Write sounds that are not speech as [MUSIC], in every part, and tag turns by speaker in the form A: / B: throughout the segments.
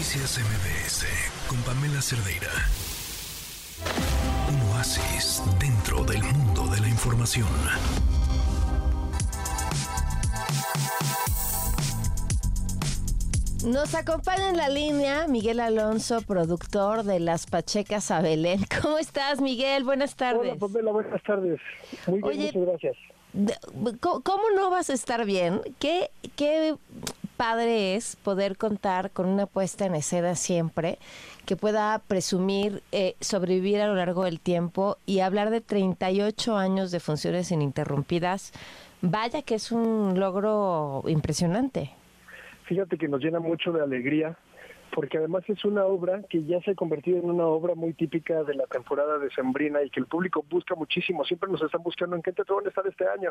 A: Noticias MBS con Pamela Cerdeira. Un oasis dentro del mundo de la información.
B: Nos acompaña en la línea Miguel Alonso, productor de Las Pachecas a Belén. [LAUGHS] ¿Cómo estás, Miguel? Buenas tardes.
C: Hola, Pamela, buenas tardes. Muy bien,
B: Oye,
C: muchas gracias.
B: De- ¿Cómo cómo no vas a estar bien? ¿Qué, qué padre es poder contar con una puesta en escena siempre que pueda presumir eh, sobrevivir a lo largo del tiempo y hablar de 38 años de funciones ininterrumpidas. Vaya que es un logro impresionante.
C: Fíjate que nos llena mucho de alegría, porque además es una obra que ya se ha convertido en una obra muy típica de la temporada de Sembrina y que el público busca muchísimo. Siempre nos están buscando en qué teatro van a estar este año.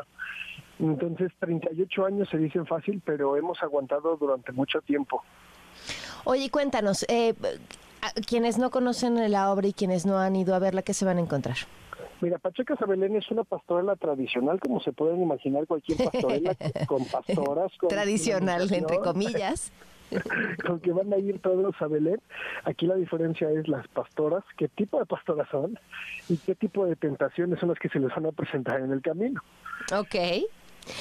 C: Entonces, 38 años se dicen fácil, pero hemos aguantado durante mucho tiempo.
B: Oye, cuéntanos, eh, quienes no conocen la obra y quienes no han ido a verla, ¿qué se van a encontrar?
C: Mira, Pacheca Sabelén es una pastorela tradicional, como se pueden imaginar cualquier pastorela, [LAUGHS] con pastoras. Con
B: Tradicional, entre comillas. [LAUGHS] [LAUGHS]
C: con que van a ir todos a Belén. Aquí la diferencia es las pastoras, qué tipo de pastoras son y qué tipo de tentaciones son las que se les van a presentar en el camino.
B: Ok.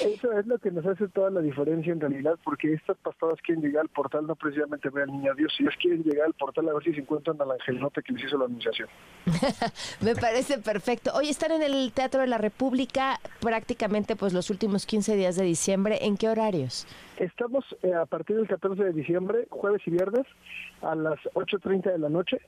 C: Eso es lo que nos hace toda la diferencia en realidad, porque estas pastoras quieren llegar al portal no precisamente ver al niño Dios, ellos quieren llegar al portal a ver si se encuentran al angelote que les hizo la anunciación. [LAUGHS]
B: Me parece perfecto. Hoy están en el Teatro de la República prácticamente pues los últimos 15 días de diciembre. ¿En qué horarios?
C: Estamos eh, a partir del 14 de diciembre, jueves y viernes, a las 8.30 de la noche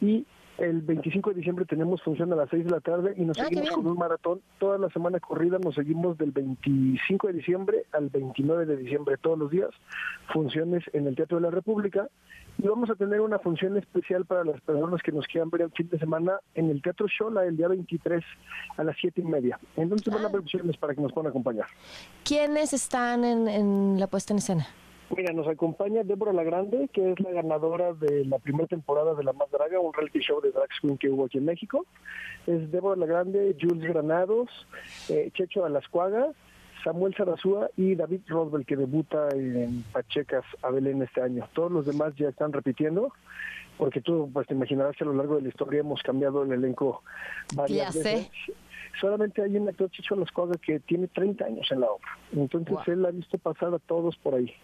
C: y el 25 de diciembre tenemos función a las 6 de la tarde y nos
B: Ah,
C: seguimos con un maratón toda la semana corrida, nos seguimos del 25 de diciembre al 29 de diciembre todos los días, funciones en el Teatro de la República y vamos a tener una función especial para las personas que nos quieran ver el fin de semana en el Teatro Shola el día 23 a las 7 y media. Entonces van a
B: Ah.
C: haber opciones para que nos puedan acompañar.
B: ¿Quiénes están en, en la puesta en escena?
C: Mira, nos acompaña Débora La Grande, que es la ganadora de la primera temporada de La Más Draga, un reality show de drag queen que hubo aquí en México. Es Débora La Grande, Jules Granados, eh, Checho Alascuaga, Samuel Sarazúa y David Rodbell, que debuta en Pachecas a Belén este año. Todos los demás ya están repitiendo, porque tú pues te imaginarás que a lo largo de la historia hemos cambiado el elenco varias
B: Ya sé.
C: veces. Solamente hay un actor, Checho Alascuaga, que tiene 30 años en la obra. Entonces él ha visto pasar a todos por ahí.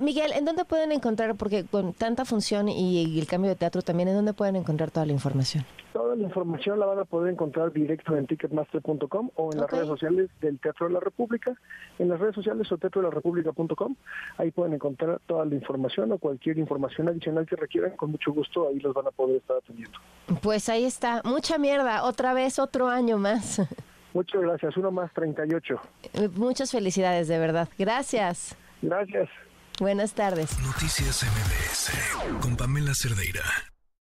B: Miguel, ¿en dónde pueden encontrar, porque con tanta función y, el cambio de teatro también, ¿en dónde pueden encontrar toda la información?
C: Toda la información la van a poder encontrar directo en ticketmaster.com o en las redes sociales del Teatro de la República, en las redes sociales o teatrodelarepública.com. Ahí pueden encontrar toda la información o cualquier información adicional que requieran. Con mucho gusto ahí los van a poder estar atendiendo.
B: Pues ahí está, mucha mierda, otra vez otro año más. [LAUGHS]
C: Muchas gracias. Uno más 38.
B: Eh, Muchas felicidades, de verdad. Gracias.
C: Gracias.
B: Buenas tardes.
A: Noticias MBS con Pamela Cerdeira.